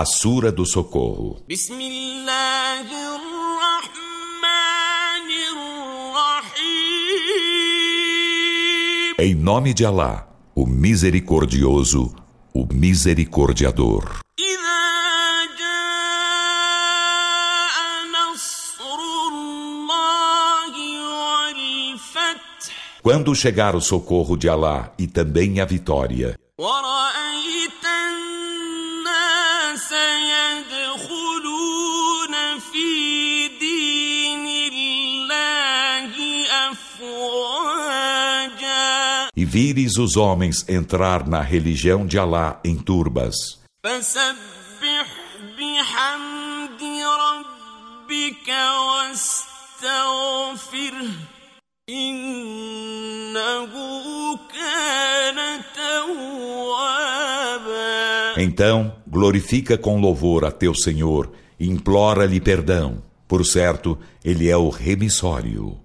A Sura do Socorro. Em nome de Alá, o Misericordioso, o Misericordiador. Quando chegar o socorro de Alá e também a vitória. E vires os homens entrar na religião de Alá em turbas. Então, glorifica com louvor a teu Senhor e implora-lhe perdão. Por certo, ele é o remissório.